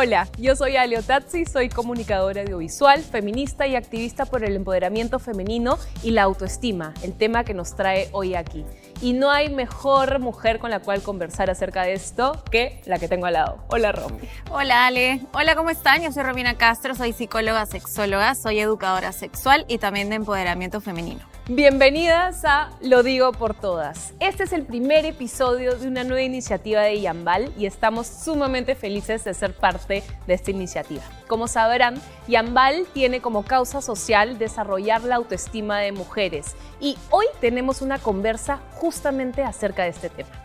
Hola, yo soy Alio Tazzi, soy comunicadora audiovisual, feminista y activista por el empoderamiento femenino y la autoestima, el tema que nos trae hoy aquí. Y no hay mejor mujer con la cual conversar acerca de esto que la que tengo al lado. Hola, Romy. Hola, Ale. Hola, ¿cómo están? Yo soy Romina Castro, soy psicóloga sexóloga, soy educadora sexual y también de empoderamiento femenino. Bienvenidas a Lo Digo por Todas. Este es el primer episodio de una nueva iniciativa de Yambal y estamos sumamente felices de ser parte de esta iniciativa. Como sabrán, Yambal tiene como causa social desarrollar la autoestima de mujeres y hoy tenemos una conversa justamente acerca de este tema.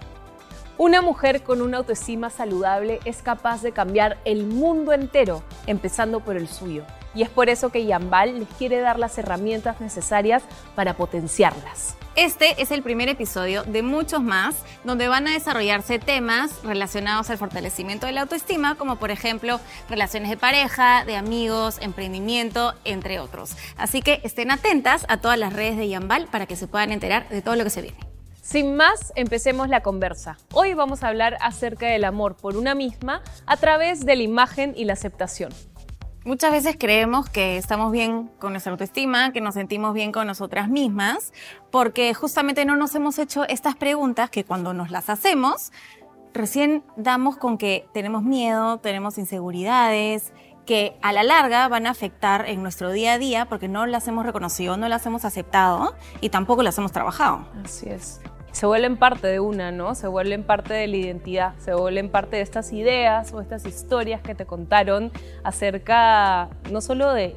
Una mujer con una autoestima saludable es capaz de cambiar el mundo entero, empezando por el suyo y es por eso que Yambal les quiere dar las herramientas necesarias para potenciarlas. Este es el primer episodio de muchos más donde van a desarrollarse temas relacionados al fortalecimiento de la autoestima, como por ejemplo relaciones de pareja, de amigos, emprendimiento, entre otros. Así que estén atentas a todas las redes de Yambal para que se puedan enterar de todo lo que se viene. Sin más, empecemos la conversa. Hoy vamos a hablar acerca del amor por una misma a través de la imagen y la aceptación. Muchas veces creemos que estamos bien con nuestra autoestima, que nos sentimos bien con nosotras mismas, porque justamente no nos hemos hecho estas preguntas que cuando nos las hacemos, recién damos con que tenemos miedo, tenemos inseguridades, que a la larga van a afectar en nuestro día a día porque no las hemos reconocido, no las hemos aceptado y tampoco las hemos trabajado. Así es se vuelven parte de una, ¿no? Se vuelven parte de la identidad, se vuelven parte de estas ideas o estas historias que te contaron acerca no solo de,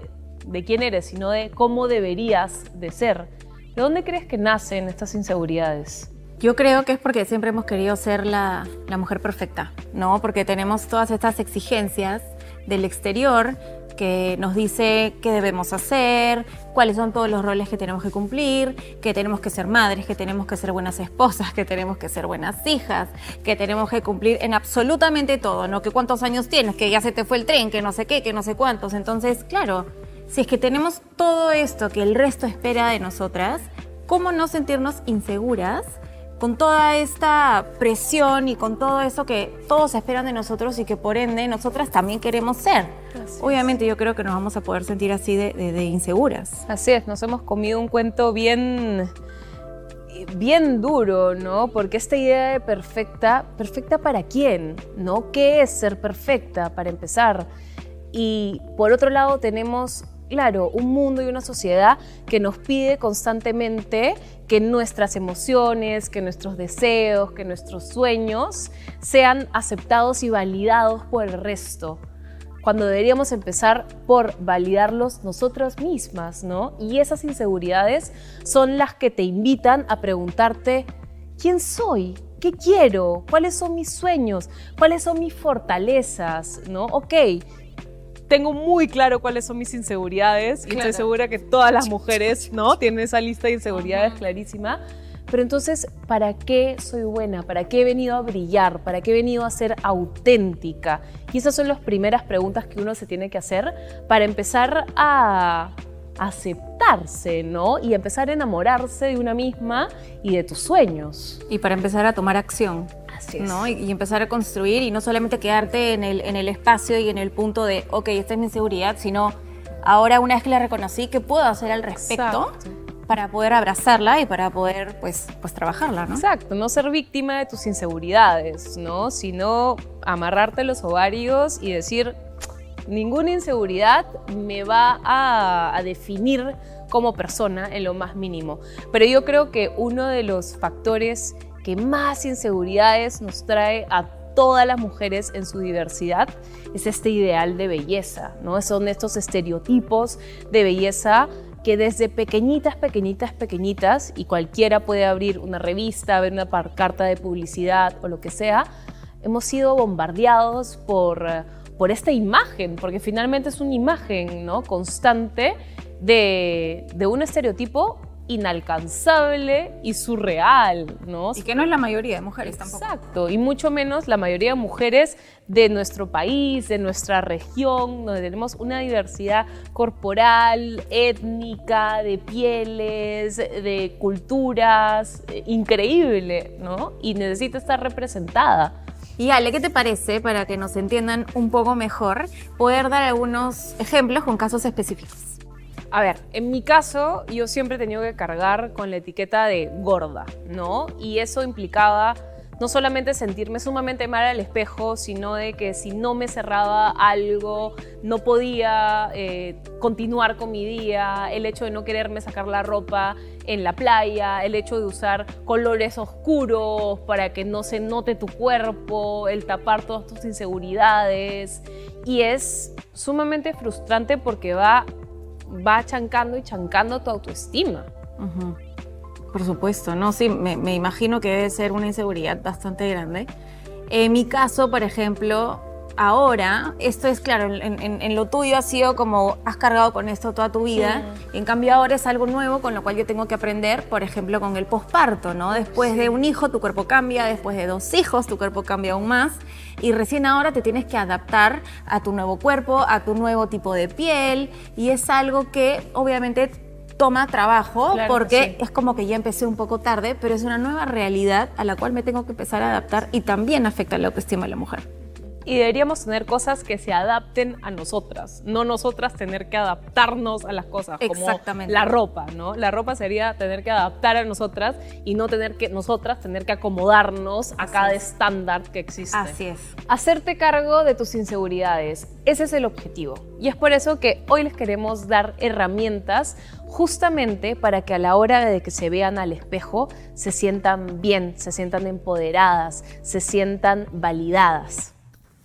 quién eres, sino de cómo deberías de ser. ¿De dónde crees que nacen estas inseguridades? Yo creo que es porque siempre hemos querido ser la mujer perfecta, ¿no? Porque tenemos todas estas exigencias del exterior que nos dice qué debemos hacer, cuáles son todos los roles que tenemos que cumplir, que tenemos que ser madres, que tenemos que ser buenas esposas, que tenemos que ser buenas hijas, que tenemos que cumplir en absolutamente todo, ¿no? Que cuántos años tienes, que ya se te fue el tren, que no sé qué, que no sé cuántos. Entonces, claro, si es que tenemos todo esto que el resto espera de nosotras, ¿cómo no sentirnos inseguras? Con toda esta presión y con todo eso que todos esperan de nosotros y que por ende nosotras también queremos ser. Obviamente yo creo que nos vamos a poder sentir así de, inseguras. Así es, nos hemos comido un cuento bien bien duro, ¿no? Porque esta idea de perfecta, ¿perfecta para quién? ¿No? ¿Qué es ser perfecta para empezar? Y por otro lado tenemos claro, un mundo y una sociedad que nos pide constantemente que nuestras emociones, que nuestros deseos, que nuestros sueños sean aceptados y validados por el resto cuando deberíamos empezar por validarlos nosotras mismas, ¿no? Y esas inseguridades son las que te invitan a preguntarte, ¿quién soy? ¿Qué quiero? ¿Cuáles son mis sueños? ¿Cuáles son mis fortalezas? ¿No? Ok, tengo muy claro cuáles son mis inseguridades y estoy segura que todas las mujeres, ¿no? Tienen esa lista de inseguridades clarísima. Pero entonces, ¿para qué soy buena? ¿Para qué he venido a brillar? ¿Para qué he venido a ser auténtica? Y esas son las primeras preguntas que uno se tiene que hacer para empezar a aceptarse, ¿no? Y empezar a enamorarse de una misma y de tus sueños. Y para empezar a tomar acción. ¿No? Y, empezar a construir y no solamente quedarte en el, en el espacio y en el punto de, ok, esta es mi inseguridad, sino ahora una vez que la reconocí, ¿qué puedo hacer al respecto? para poder abrazarla y para poder pues, pues trabajarla, ¿no? Exacto, no ser víctima de tus inseguridades, ¿no? Sino amarrarte los ovarios y decir, ninguna inseguridad me va a, a definir como persona en lo más mínimo. Pero yo creo que uno de los factores que más inseguridades nos trae a todas las mujeres en su diversidad es este ideal de belleza, ¿no? Son estos estereotipos de belleza que desde pequeñitas, pequeñitas, pequeñitas, y cualquiera puede abrir una revista, ver una carta de publicidad o lo que sea, hemos sido bombardeados por, por esta imagen, porque finalmente es una imagen ¿no? constante de, de un estereotipo inalcanzable y surreal, ¿no? Y que no es la mayoría de mujeres tampoco. Exacto, y mucho menos la mayoría de mujeres de nuestro país, de nuestra región, donde tenemos una diversidad corporal, étnica, de pieles, de culturas, eh, increíble, ¿no? Y necesita estar representada. Y Ale, ¿qué te parece, para que nos entiendan un poco mejor, poder dar algunos ejemplos con casos específicos? A ver, en mi caso, yo siempre he tenido que cargar con la etiqueta de gorda, ¿no? Y eso implicaba no solamente sentirme sumamente mal al espejo, sino de que si no me cerraba algo, no podía eh, continuar con mi día, el hecho de no quererme sacar la ropa en la playa, el hecho de usar colores oscuros para que no se note tu cuerpo, el tapar todas tus inseguridades. Y es sumamente frustrante porque va, va chancando y chancando tu autoestima. Por supuesto, no, sí, me, imagino que debe ser una inseguridad bastante grande. En mi caso, por ejemplo, ahora, esto es claro, en, lo tuyo ha sido como has cargado con esto toda tu vida, en cambio ahora es algo nuevo con lo cual yo tengo que aprender, por ejemplo, con el posparto, ¿no? Después de un hijo tu cuerpo cambia, después de dos hijos tu cuerpo cambia aún más y recién ahora te tienes que adaptar a tu nuevo cuerpo, a tu nuevo tipo de piel y es algo que obviamente toma trabajo porque es como que ya empecé un poco tarde, pero es una nueva realidad a la cual me tengo que empezar a adaptar y también afecta la autoestima de la mujer y deberíamos tener cosas que se adapten a nosotras, no nosotras tener que adaptarnos a las cosas, Exactamente. como la ropa, ¿no? La ropa sería tener que adaptar a nosotras y no tener que nosotras tener que acomodarnos a cada estándar que existe. Así es. Hacerte cargo de tus inseguridades, ese es el objetivo. Y es por eso que hoy les queremos dar herramientas justamente para que a la hora de que se vean al espejo se sientan bien, se sientan empoderadas, se sientan validadas.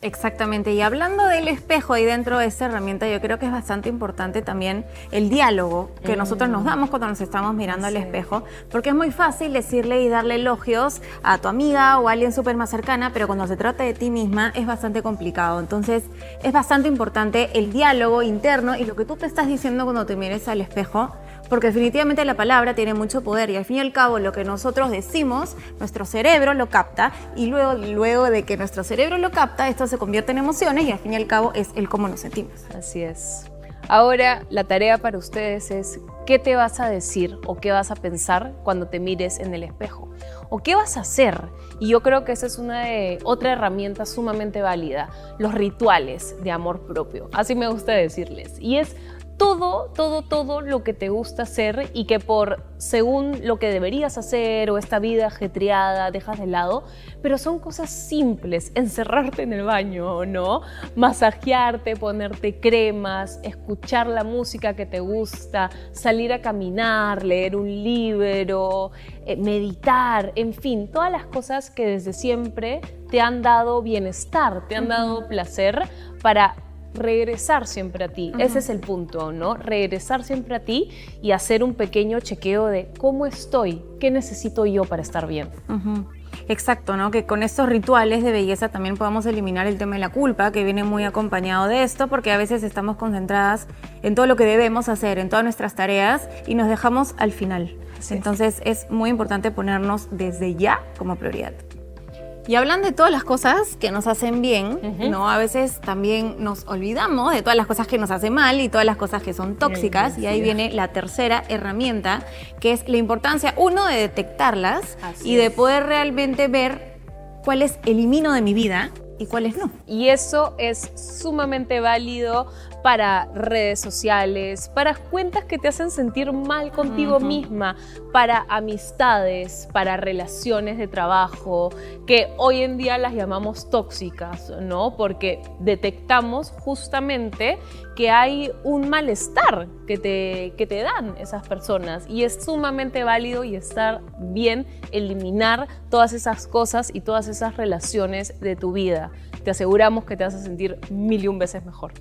Exactamente, y hablando del espejo y dentro de esta herramienta, yo creo que es bastante importante también el diálogo que nosotros nos damos cuando nos estamos mirando al espejo, porque es muy fácil decirle y darle elogios a tu amiga o a alguien súper más cercana, pero cuando se trata de ti misma es bastante complicado. Entonces, es bastante importante el diálogo interno y lo que tú te estás diciendo cuando te mires al espejo porque definitivamente la palabra tiene mucho poder y al fin y al cabo lo que nosotros decimos, nuestro cerebro lo capta y luego, luego de que nuestro cerebro lo capta, esto se convierte en emociones y al fin y al cabo es el cómo nos sentimos. Así es. Ahora la tarea para ustedes es qué te vas a decir o qué vas a pensar cuando te mires en el espejo o qué vas a hacer. Y yo creo que esa es una otra herramienta sumamente válida, los rituales de amor propio. Así me gusta decirles. Y es todo, todo, todo lo que te gusta hacer y que por según lo que deberías hacer o esta vida ajetreada dejas de lado, pero son cosas simples, encerrarte en el baño, ¿no? Masajearte, ponerte cremas, escuchar la música que te gusta, salir a caminar, leer un libro, eh, meditar, en fin, todas las cosas que desde siempre te han dado bienestar, te han dado placer para regresar siempre a ti. Ese es el punto, ¿no? Regresar siempre a ti y hacer un pequeño chequeo de cómo estoy, qué necesito yo para estar bien. Exacto, ¿no? Que con estos rituales de belleza también podamos eliminar el tema de la culpa, que viene muy acompañado de esto, porque a veces estamos concentradas en todo lo que debemos hacer, en todas nuestras tareas, y nos dejamos al final. Entonces es muy importante ponernos desde ya como prioridad. Y hablan de todas las cosas que nos hacen bien, ¿no? A veces también nos olvidamos de todas las cosas que nos hacen mal y todas las cosas que son tóxicas. y ahí viene la tercera herramienta, que es la importancia, uno, de detectarlas y de poder realmente ver cuáles elimino de mi vida y cuáles no. Y eso es sumamente válido para redes sociales, para cuentas que te hacen sentir mal contigo misma, para amistades, para relaciones de trabajo, que hoy en día las llamamos tóxicas, ¿no? Porque detectamos justamente que hay un malestar que te, que te dan esas personas y es sumamente válido y estar bien eliminar todas esas cosas y todas esas relaciones de tu vida. Te aseguramos que te vas a sentir mil y un veces mejor.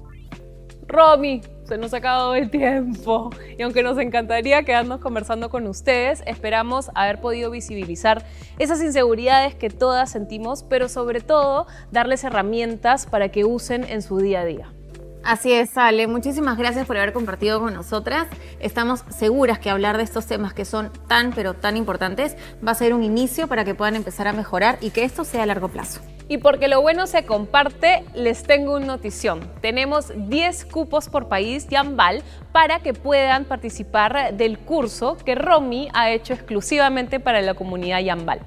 Romy, se nos ha acabado el tiempo y aunque nos encantaría quedarnos conversando con ustedes, esperamos haber podido visibilizar esas inseguridades que todas sentimos, pero sobre todo darles herramientas para que usen en su día a día. Así es, Ale. Muchísimas gracias por haber compartido con nosotras. Estamos seguras que hablar de estos temas que son tan, pero tan importantes va a ser un inicio para que puedan empezar a mejorar y que esto sea a largo plazo. Y porque lo bueno se comparte, les tengo una notición. Tenemos 10 cupos por país Yambal para que puedan participar del curso que Romy ha hecho exclusivamente para la comunidad Yambal.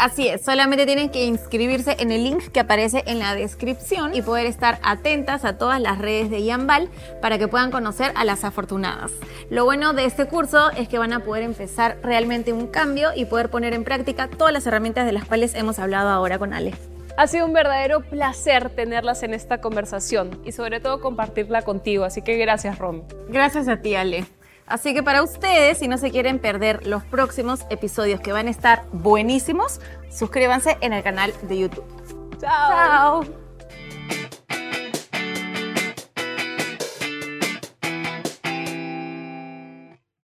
Así es, solamente tienen que inscribirse en el link que aparece en la descripción y poder estar atentas a todas las redes de Yambal para que puedan conocer a las afortunadas. Lo bueno de este curso es que van a poder empezar realmente un cambio y poder poner en práctica todas las herramientas de las cuales hemos hablado ahora con Ale. Ha sido un verdadero placer tenerlas en esta conversación y sobre todo compartirla contigo, así que gracias Rom. Gracias a ti Ale. Así que para ustedes, si no se quieren perder los próximos episodios que van a estar buenísimos, suscríbanse en el canal de YouTube. Chao. Chao.